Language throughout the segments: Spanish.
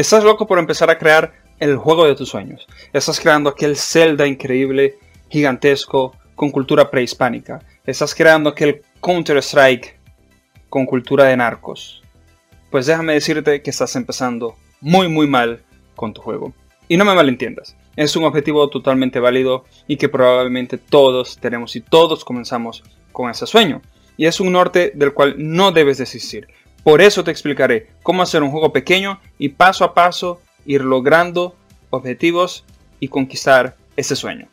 Estás loco por empezar a crear el juego de tus sueños. Estás creando aquel Zelda increíble, gigantesco, con cultura prehispánica. Estás creando aquel Counter-Strike con cultura de narcos. Pues déjame decirte que estás empezando muy muy mal con tu juego. Y no me malentiendas, es un objetivo totalmente válido y que probablemente todos tenemos y todos comenzamos con ese sueño. Y es un norte del cual no debes desistir. Por eso te explicaré cómo hacer un juego pequeño y paso a paso ir logrando objetivos y conquistar ese sueño.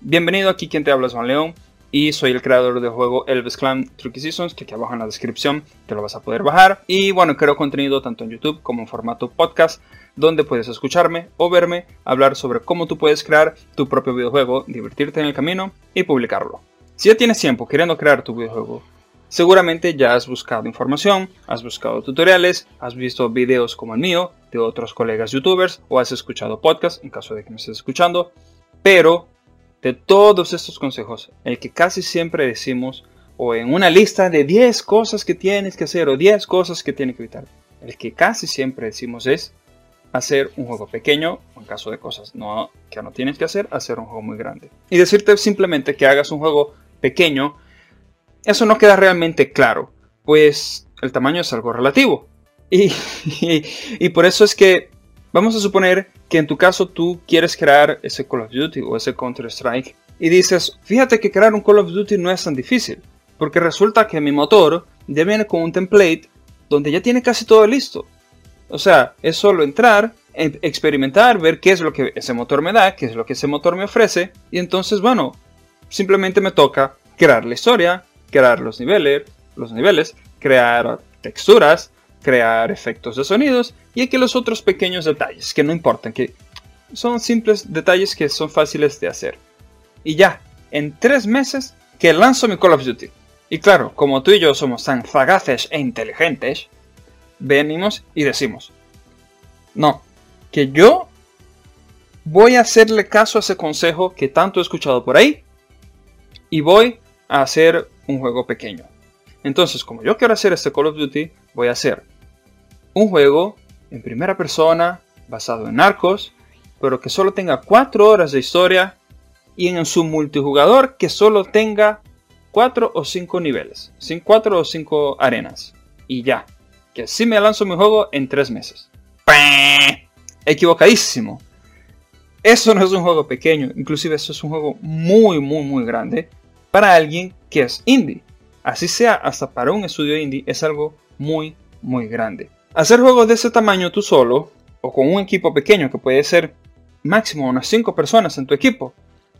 Bienvenido aquí quien te habla Juan León y soy el creador del juego Elvis Clan Tricky Seasons que aquí abajo en la descripción te lo vas a poder bajar y bueno creo contenido tanto en YouTube como en formato podcast donde puedes escucharme o verme hablar sobre cómo tú puedes crear tu propio videojuego, divertirte en el camino y publicarlo. Si ya tienes tiempo queriendo crear tu videojuego, seguramente ya has buscado información, has buscado tutoriales, has visto videos como el mío de otros colegas youtubers o has escuchado podcasts en caso de que me estés escuchando, pero de todos estos consejos, el que casi siempre decimos, o en una lista de 10 cosas que tienes que hacer o 10 cosas que tienes que evitar, el que casi siempre decimos es hacer un juego pequeño, en caso de cosas que no tienes que hacer, hacer un juego muy grande. Y decirte simplemente que hagas un juego pequeño, eso no queda realmente claro, pues el tamaño es algo relativo. y, y por eso es que Vamos a suponer que en tu caso tú quieres crear ese Call of Duty o ese Counter-Strike y dices, fíjate que crear un Call of Duty no es tan difícil, porque resulta que mi motor ya viene con un template donde ya tiene casi todo listo. O sea, es solo entrar, experimentar, ver qué es lo que ese motor me da, qué es lo que ese motor me ofrece, y entonces, bueno, simplemente me toca crear la historia, crear los niveles, los niveles, crear texturas, crear efectos de sonidos y aquí los otros pequeños detalles que no importan, que son simples detalles que son fáciles de hacer. Y ya, en tres meses que lanzo mi Call of Duty. Y claro, como tú y yo somos tan sagaces e inteligentes, venimos y decimos, no, que yo voy a hacerle caso a ese consejo que tanto he escuchado por ahí y voy a hacer un juego pequeño. Entonces, como yo quiero hacer este Call of Duty, voy a hacer un juego en primera persona basado en narcos, pero que solo tenga 4 horas de historia y en su multijugador que solo tenga 4 o 5 niveles, sin 4 o 5 arenas. Y ya, que así me lanzo mi juego en 3 meses. Equivocadísimo. Eso no es un juego pequeño, inclusive eso es un juego muy, muy, muy grande para alguien que es indie. Así sea, hasta para un estudio indie es algo muy, muy grande. Hacer juegos de ese tamaño tú solo, o con un equipo pequeño que puede ser máximo unas 5 personas en tu equipo,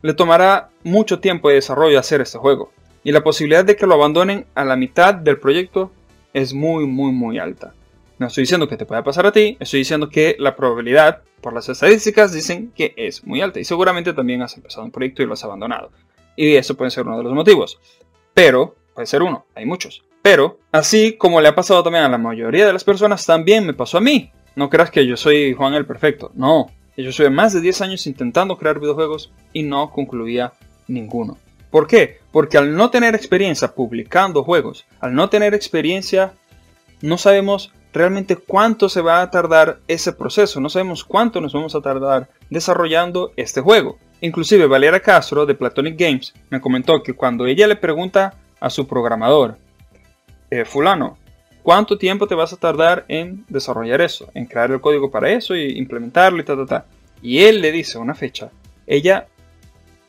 le tomará mucho tiempo de desarrollo hacer este juego. Y la posibilidad de que lo abandonen a la mitad del proyecto es muy muy muy alta. No estoy diciendo que te pueda pasar a ti, estoy diciendo que la probabilidad, por las estadísticas, dicen que es muy alta. Y seguramente también has empezado un proyecto y lo has abandonado. Y eso puede ser uno de los motivos. Pero, puede ser uno, hay muchos. Pero, así como le ha pasado también a la mayoría de las personas, también me pasó a mí. No creas que yo soy Juan el Perfecto, no. Yo soy más de 10 años intentando crear videojuegos y no concluía ninguno. ¿Por qué? Porque al no tener experiencia publicando juegos, al no tener experiencia, no sabemos realmente cuánto se va a tardar ese proceso, no sabemos cuánto nos vamos a tardar desarrollando este juego. Inclusive Valera Castro de Platonic Games me comentó que cuando ella le pregunta a su programador eh, fulano, ¿cuánto tiempo te vas a tardar en desarrollar eso? En crear el código para eso y implementarlo y ta, ta, ta. Y él le dice una fecha, ella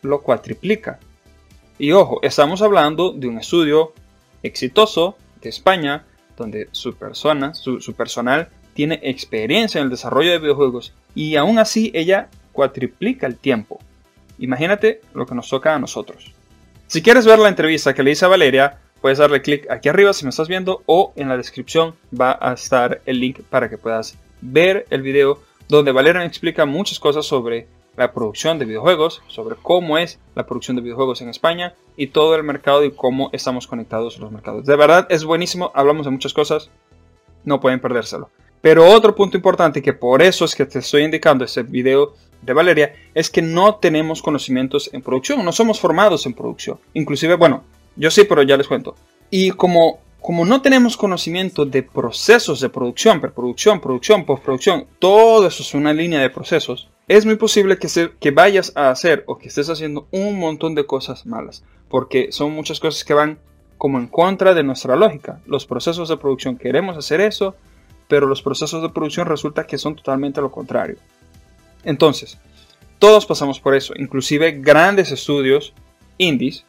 lo cuatriplica. Y ojo, estamos hablando de un estudio exitoso de España, donde su persona, su, su personal, tiene experiencia en el desarrollo de videojuegos y aún así ella cuatriplica el tiempo. Imagínate lo que nos toca a nosotros. Si quieres ver la entrevista que le hice a Valeria, puedes darle clic aquí arriba si me estás viendo o en la descripción va a estar el link para que puedas ver el video donde Valeria explica muchas cosas sobre la producción de videojuegos, sobre cómo es la producción de videojuegos en España y todo el mercado y cómo estamos conectados los mercados. De verdad es buenísimo, hablamos de muchas cosas, no pueden perdérselo. Pero otro punto importante que por eso es que te estoy indicando este video de Valeria es que no tenemos conocimientos en producción, no somos formados en producción. Inclusive, bueno, yo sí, pero ya les cuento. Y como, como no tenemos conocimiento de procesos de producción, preproducción, producción, postproducción, todo eso es una línea de procesos, es muy posible que, se, que vayas a hacer o que estés haciendo un montón de cosas malas, porque son muchas cosas que van como en contra de nuestra lógica. Los procesos de producción queremos hacer eso, pero los procesos de producción resulta que son totalmente lo contrario. Entonces, todos pasamos por eso, inclusive grandes estudios indies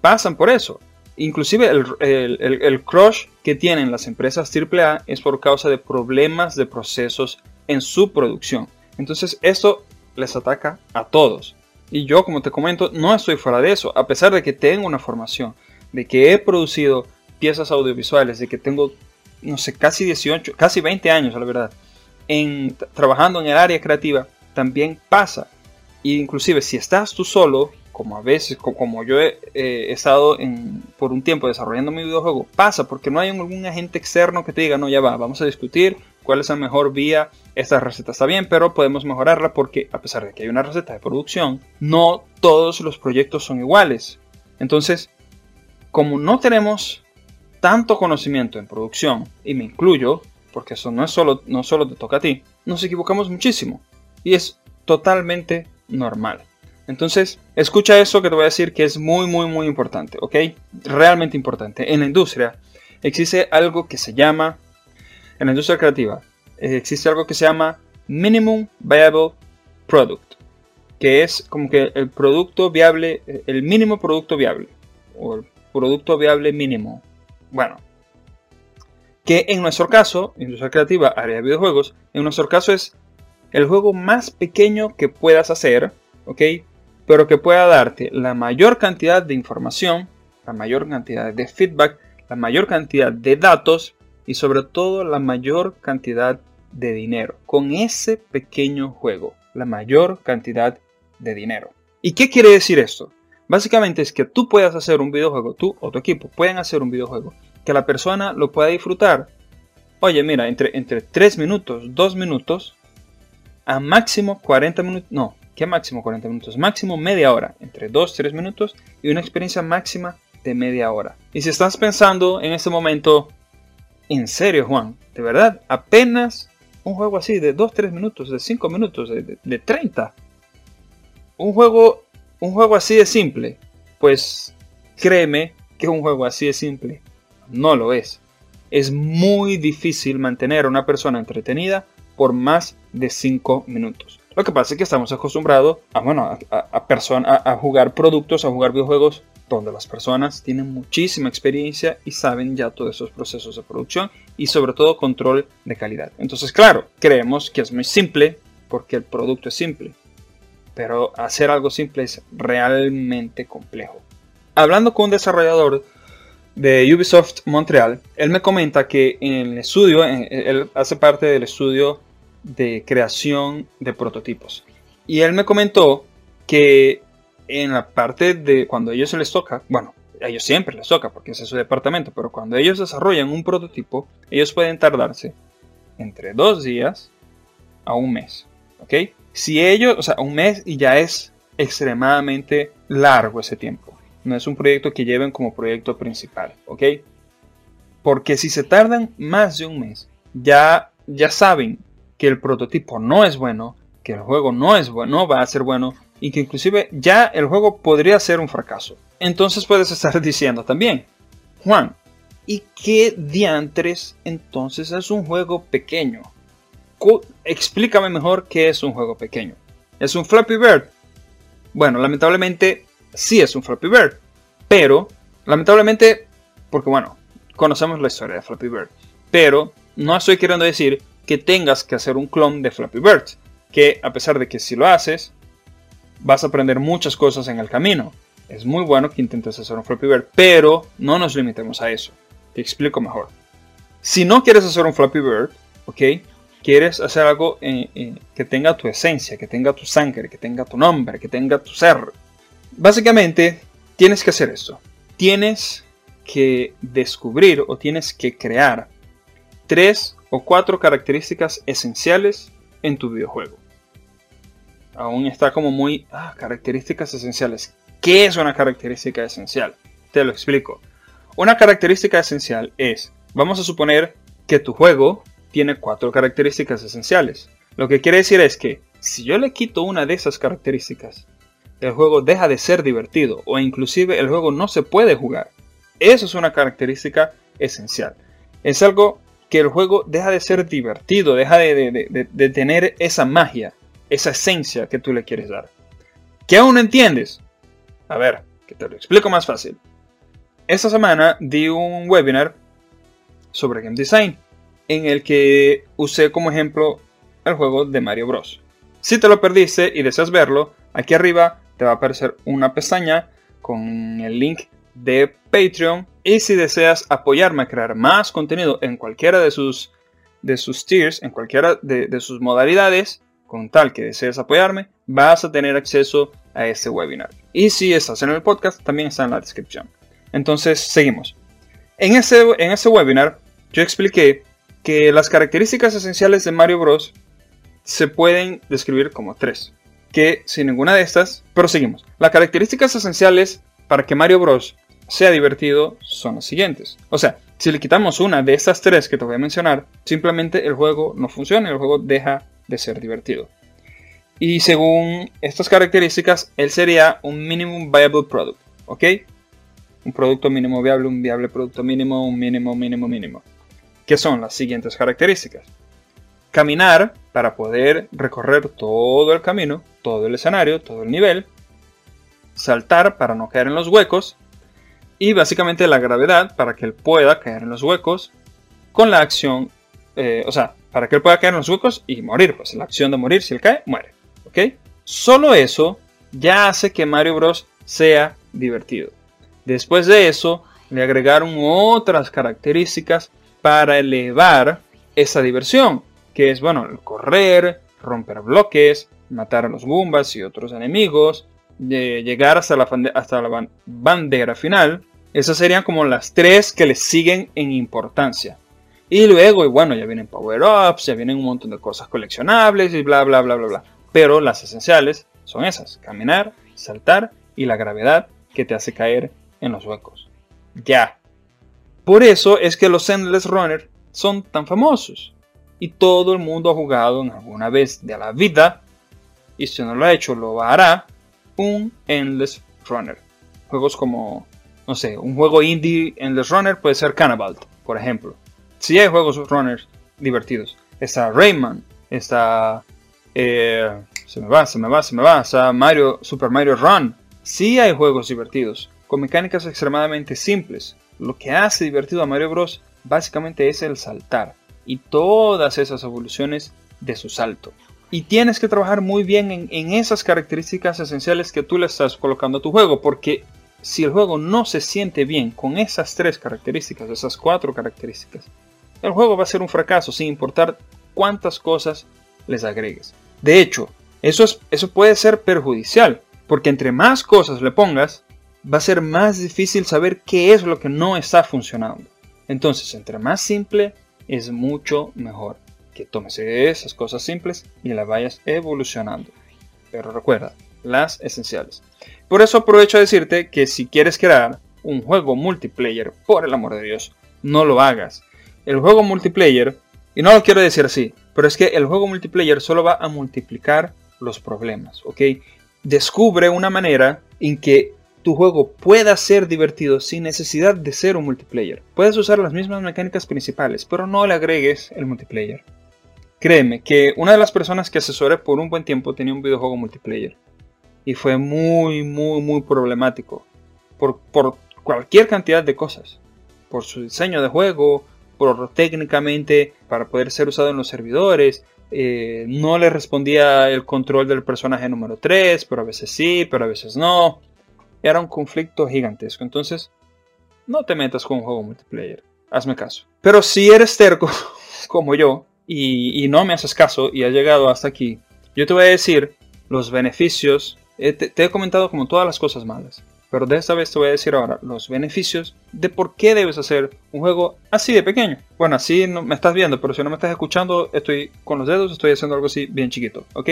pasan por eso. Inclusive el, crush que tienen las empresas AAA es por causa de problemas de procesos en su producción. Entonces esto les ataca a todos. Y yo, como te comento, no estoy fuera de eso, a pesar de que tengo una formación, de que he producido piezas audiovisuales, de que tengo, no sé, casi 18, casi 20 años, la verdad, en, trabajando en el área creativa, también pasa. E inclusive si estás tú solo, como a veces, como yo he, estado en, por un tiempo desarrollando mi videojuego, pasa porque no hay algún agente externo que te diga, no, ya va, vamos a discutir cuál es la mejor vía, esta receta está bien, pero podemos mejorarla porque a pesar de que hay una receta de producción, no todos los proyectos son iguales. Entonces, como no tenemos tanto conocimiento en producción, y me incluyo, porque eso no es solo, no solo te toca a ti, nos equivocamos muchísimo. Y es totalmente normal. Entonces, escucha eso que te voy a decir que es muy, muy, muy importante, ¿ok? Realmente importante. En la industria existe algo que se llama, en la industria creativa, existe algo que se llama Minimum Viable Product, que es como que el producto viable, el mínimo producto viable, o el producto viable mínimo. Bueno, que en nuestro caso, industria creativa, área de videojuegos, en nuestro caso es el juego más pequeño que puedas hacer, ¿ok? Pero que pueda darte la mayor cantidad de información, la mayor cantidad de feedback, la mayor cantidad de datos y sobre todo la mayor cantidad de dinero. Con ese pequeño juego, la mayor cantidad de dinero. ¿Y qué quiere decir esto? Básicamente es que tú puedas hacer un videojuego, tú o tu equipo pueden hacer un videojuego, que la persona lo pueda disfrutar. Oye, mira, entre, entre 3 minutos, 2 minutos, a máximo 40 minutos, no, ¿Qué máximo 40 minutos? Máximo media hora, entre 2-3 minutos y una experiencia máxima de media hora. Y si estás pensando en este momento, en serio Juan, de verdad, apenas un juego así de 2-3 minutos, de 5 minutos, de, 30. Un juego, un juego así de simple, pues créeme que un juego así de simple no lo es. Es muy difícil mantener a una persona entretenida por más de 5 minutos. Lo que pasa es que estamos acostumbrados a, bueno, a, a, jugar productos, a jugar videojuegos donde las personas tienen muchísima experiencia y saben ya todos esos procesos de producción y sobre todo control de calidad. Entonces, claro, creemos que es muy simple porque el producto es simple, pero hacer algo simple es realmente complejo. Hablando con un desarrollador de Ubisoft Montreal, él me comenta que en el estudio, él hace parte del estudio de creación de prototipos. Y él me comentó que en la parte de cuando a ellos se les toca, bueno, a ellos siempre les toca porque es su departamento, pero cuando ellos desarrollan un prototipo, ellos pueden tardarse entre dos días a un mes. ¿Ok? Si ellos, o sea, un mes y ya es extremadamente largo ese tiempo. No es un proyecto que lleven como proyecto principal. ¿Ok? Porque si se tardan más de un mes, ya, ya saben que el prototipo no es bueno, que el juego no es bueno, no va a ser bueno y que inclusive ya el juego podría ser un fracaso. Entonces puedes estar diciendo también, Juan, ¿y qué diantres entonces es un juego pequeño? Explícame mejor qué es un juego pequeño. ¿Es un Flappy Bird? Bueno, lamentablemente sí es un Flappy Bird, pero lamentablemente, porque bueno, conocemos la historia de Flappy Bird, pero no estoy queriendo decir que tengas que hacer un clon de Flappy Bird, que a pesar de que si lo haces, vas a aprender muchas cosas en el camino. Es muy bueno que intentes hacer un Flappy Bird, pero no nos limitemos a eso. Te explico mejor. Si no quieres hacer un Flappy Bird, ¿ok? Quieres hacer algo que tenga tu esencia, que tenga tu sangre, que tenga tu nombre, que tenga tu ser. Básicamente, tienes que hacer esto. Tienes que descubrir o tienes que crear tres o cuatro características esenciales en tu videojuego. aún está como muy... Ah, características esenciales. ¿Qué es una característica esencial? Te lo explico. Una característica esencial es, vamos a suponer que tu juego tiene cuatro características esenciales. Lo que quiere decir es que si yo le quito una de esas características, el juego deja de ser divertido o inclusive el juego no se puede jugar. Eso es una característica esencial. Es algo que el juego deja de ser divertido, deja de, tener esa magia, esa esencia que tú le quieres dar. ¿Qué aún no entiendes? A ver, que te lo explico más fácil. Esta semana di un webinar sobre game design en el que usé como ejemplo el juego de Mario Bros. Si te lo perdiste y deseas verlo, aquí arriba te va a aparecer una pestaña con el link de Patreon. Y si deseas apoyarme a crear más contenido en cualquiera de sus, de sus tiers, en cualquiera de, sus modalidades, con tal que desees apoyarme, vas a tener acceso a este webinar. Y si estás en el podcast, también está en la descripción. Entonces, seguimos. En ese, en ese webinar, yo expliqué que las características esenciales de Mario Bros. se pueden describir como tres. Que sin ninguna de estas, proseguimos. Las características esenciales para que Mario Bros sea divertido son las siguientes. O sea, si le quitamos una de estas tres que te voy a mencionar, simplemente el juego no funciona el juego deja de ser divertido. Y según estas características, él sería un minimum viable product, ¿ok? Un producto mínimo viable, un viable producto mínimo, un mínimo, mínimo, mínimo. ¿Qué son las siguientes características? Caminar para poder recorrer todo el camino, todo el escenario, todo el nivel. Saltar para no caer en los huecos y básicamente la gravedad para que él pueda caer en los huecos con la acción, eh, o sea, para que él pueda caer en los huecos y morir, pues la acción de morir, si él cae, muere, ¿ok? Solo eso ya hace que Mario Bros sea divertido. Después de eso, le agregaron otras características para elevar esa diversión, que es, bueno, el correr, romper bloques, matar a los Goombas y otros enemigos, llegar hasta la, hasta la bandera final. Esas serían como las tres que le siguen en importancia. Y luego, y bueno, ya vienen power-ups, ya vienen un montón de cosas coleccionables y bla, bla, bla, bla, bla. Pero las esenciales son esas. Caminar, saltar y la gravedad que te hace caer en los huecos. Ya. Por eso es que los Endless Runner son tan famosos. Y todo el mundo ha jugado en alguna vez de la vida. Y si no lo ha hecho, lo hará un Endless Runner. Juegos como, no sé, un juego indie Endless Runner puede ser Cannibal, por ejemplo. Si hay juegos runners divertidos. Está Rayman, está... Eh, se me va, se me va, se me va. Está Mario, Super Mario Run. Si hay juegos divertidos, con mecánicas extremadamente simples. Lo que hace divertido a Mario Bros. básicamente es el saltar y todas esas evoluciones de su salto. Y tienes que trabajar muy bien en, esas características esenciales que tú le estás colocando a tu juego, porque si el juego no se siente bien con esas tres características, esas cuatro características, el juego va a ser un fracaso sin importar cuántas cosas les agregues. De hecho, eso, es, eso puede ser perjudicial, porque entre más cosas le pongas, va a ser más difícil saber qué es lo que no está funcionando. Entonces, entre más simple, es mucho mejor que tomes esas cosas simples y las vayas evolucionando. Pero recuerda, las esenciales. Por eso aprovecho a decirte que si quieres crear un juego multiplayer, por el amor de Dios, no lo hagas. El juego multiplayer, y no lo quiero decir así, pero es que el juego multiplayer solo va a multiplicar los problemas, ¿ok? Descubre una manera en que tu juego pueda ser divertido sin necesidad de ser un multiplayer. Puedes usar las mismas mecánicas principales, pero no le agregues el multiplayer. Créeme que una de las personas que asesoré por un buen tiempo tenía un videojuego multiplayer. Y fue muy, muy, muy problemático. Por, cualquier cantidad de cosas. Por su diseño de juego, por técnicamente para poder ser usado en los servidores. Eh, no le respondía el control del personaje número 3, pero a veces sí, pero a veces no. Era un conflicto gigantesco. Entonces, no te metas con un juego multiplayer. Hazme caso. Pero si eres terco, como yo, y, no me haces caso y has llegado hasta aquí, yo te voy a decir los beneficios. Eh, te, he comentado como todas las cosas malas, pero de esta vez te voy a decir ahora los beneficios de por qué debes hacer un juego así de pequeño. Bueno, así no me estás viendo, pero si no me estás escuchando, estoy con los dedos, estoy haciendo algo así bien chiquito, ¿ok?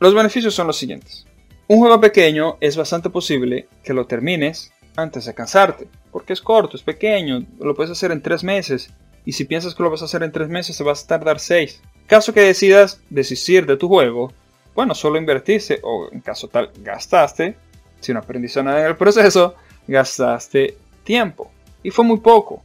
Los beneficios son los siguientes. Un juego pequeño es bastante posible que lo termines antes de cansarte, porque es corto, es pequeño, lo puedes hacer en tres meses, y si piensas que lo vas a hacer en tres meses, te vas a tardar seis. Caso que decidas desistir de tu juego, bueno, solo invertiste, o en caso tal, gastaste, si no aprendiste nada en el proceso, gastaste tiempo. Y fue muy poco.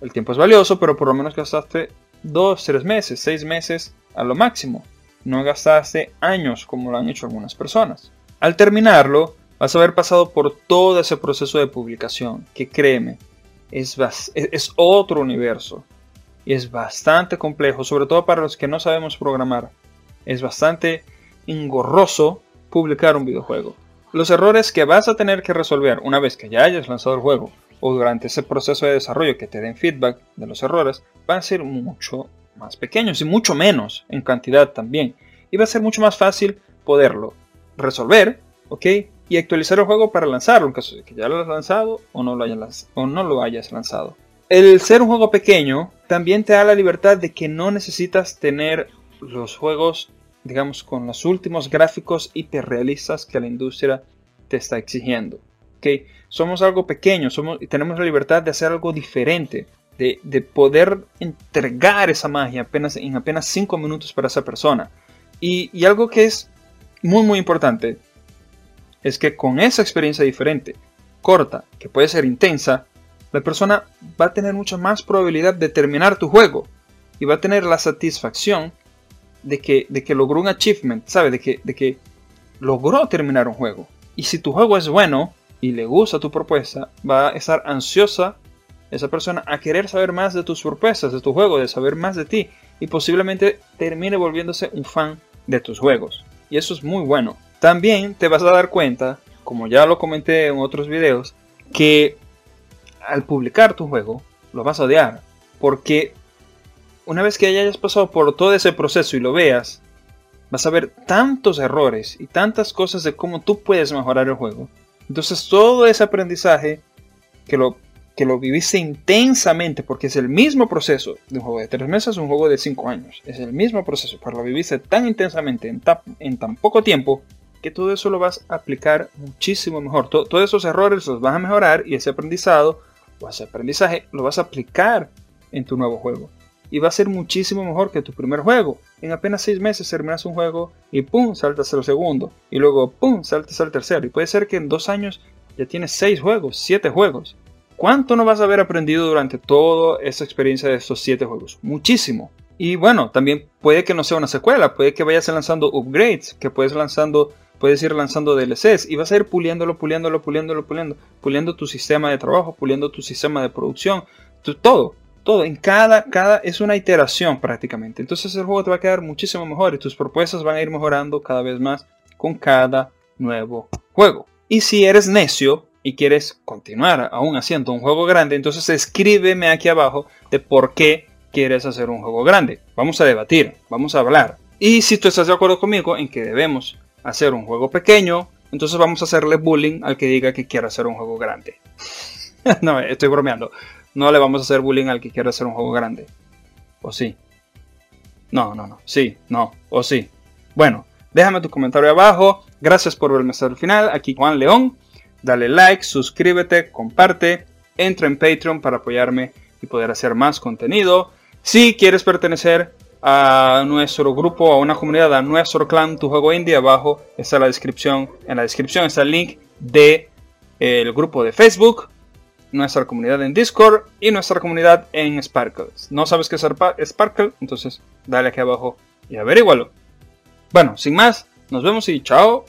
El tiempo es valioso, pero por lo menos gastaste dos, tres meses, seis meses a lo máximo. No gastaste años como lo han hecho algunas personas. Al terminarlo, vas a haber pasado por todo ese proceso de publicación, que créeme, es, es otro universo. Y es bastante complejo, sobre todo para los que no sabemos programar. Es bastante engorroso publicar un videojuego. Los errores que vas a tener que resolver una vez que ya hayas lanzado el juego o durante ese proceso de desarrollo que te den feedback de los errores van a ser mucho más pequeños y mucho menos en cantidad también. Y va a ser mucho más fácil poderlo resolver, ¿ok? Y actualizar el juego para lanzarlo en caso de que ya lo hayas lanzado o no lo hayas, o no lo hayas lanzado. El ser un juego pequeño también te da la libertad de que no necesitas tener los juegos, digamos, con los últimos gráficos hiperrealistas que la industria te está exigiendo. ¿ok? Somos algo pequeño somos, tenemos la libertad de hacer algo diferente, de, poder entregar esa magia apenas, en apenas 5 minutos para esa persona. Y, y algo que es muy muy importante es que con esa experiencia diferente, corta, que puede ser intensa, la persona va a tener mucha más probabilidad de terminar tu juego y va a tener la satisfacción de que, de que logró un achievement, ¿sabes? De que, de que logró terminar un juego. Y si tu juego es bueno y le gusta tu propuesta, va a estar ansiosa esa persona a querer saber más de tus propuestas, de tu juego, de saber más de ti y posiblemente termine volviéndose un fan de tus juegos. Y eso es muy bueno. También te vas a dar cuenta, como ya lo comenté en otros videos, que al publicar tu juego lo vas a odiar. Porque una vez que hayas pasado por todo ese proceso y lo veas, vas a ver tantos errores y tantas cosas de cómo tú puedes mejorar el juego. Entonces todo ese aprendizaje que lo, que lo viviste intensamente, porque es el mismo proceso de un juego de tres meses, un juego de cinco años. Es el mismo proceso, pero lo viviste tan intensamente en, en tan poco tiempo que todo eso lo vas a aplicar muchísimo mejor. todos esos errores los vas a mejorar y ese aprendizado o ese aprendizaje lo vas a aplicar en tu nuevo juego. Y va a ser muchísimo mejor que tu primer juego. En apenas seis meses terminas un juego y pum, saltas al segundo. Y luego pum, saltas al tercero. Y puede ser que en dos años ya tienes seis juegos, siete juegos. ¿Cuánto no vas a haber aprendido durante toda esa experiencia de estos siete juegos? Muchísimo. Y bueno, también puede que no sea una secuela, puede que vayas lanzando upgrades, que puedes lanzando puedes ir lanzando DLCs y vas a ir puliéndolo, puliéndolo, puliéndolo, puliendo, puliendo tu sistema de trabajo, puliendo tu sistema de producción, todo, todo, en cada, cada, es una iteración prácticamente. Entonces el juego te va a quedar muchísimo mejor y tus propuestas van a ir mejorando cada vez más con cada nuevo juego. Y si eres necio y quieres continuar aún haciendo un juego grande, entonces escríbeme aquí abajo de por qué quieres hacer un juego grande. Vamos a debatir, vamos a hablar. Y si tú estás de acuerdo conmigo en que debemos hacer un juego pequeño, entonces vamos a hacerle bullying al que diga que quiere hacer un juego grande. no, estoy bromeando. No le vamos a hacer bullying al que quiera hacer un juego grande. ¿O sí? No, no, no. Sí, no. O sí. Bueno, déjame tu comentario abajo. Gracias por verme hasta el final. Aquí Juan León. Dale like, suscríbete, comparte. Entra en Patreon para apoyarme y poder hacer más contenido. Si quieres pertenecer a nuestro grupo, a una comunidad, a nuestro clan, tu juego indie. Abajo está la descripción. En la descripción está el link de el grupo de Facebook, nuestra comunidad en Discord y nuestra comunidad en Sparkle. No sabes qué es Sparkle, entonces dale aquí abajo y averígualo. Bueno, sin más, nos vemos y chao.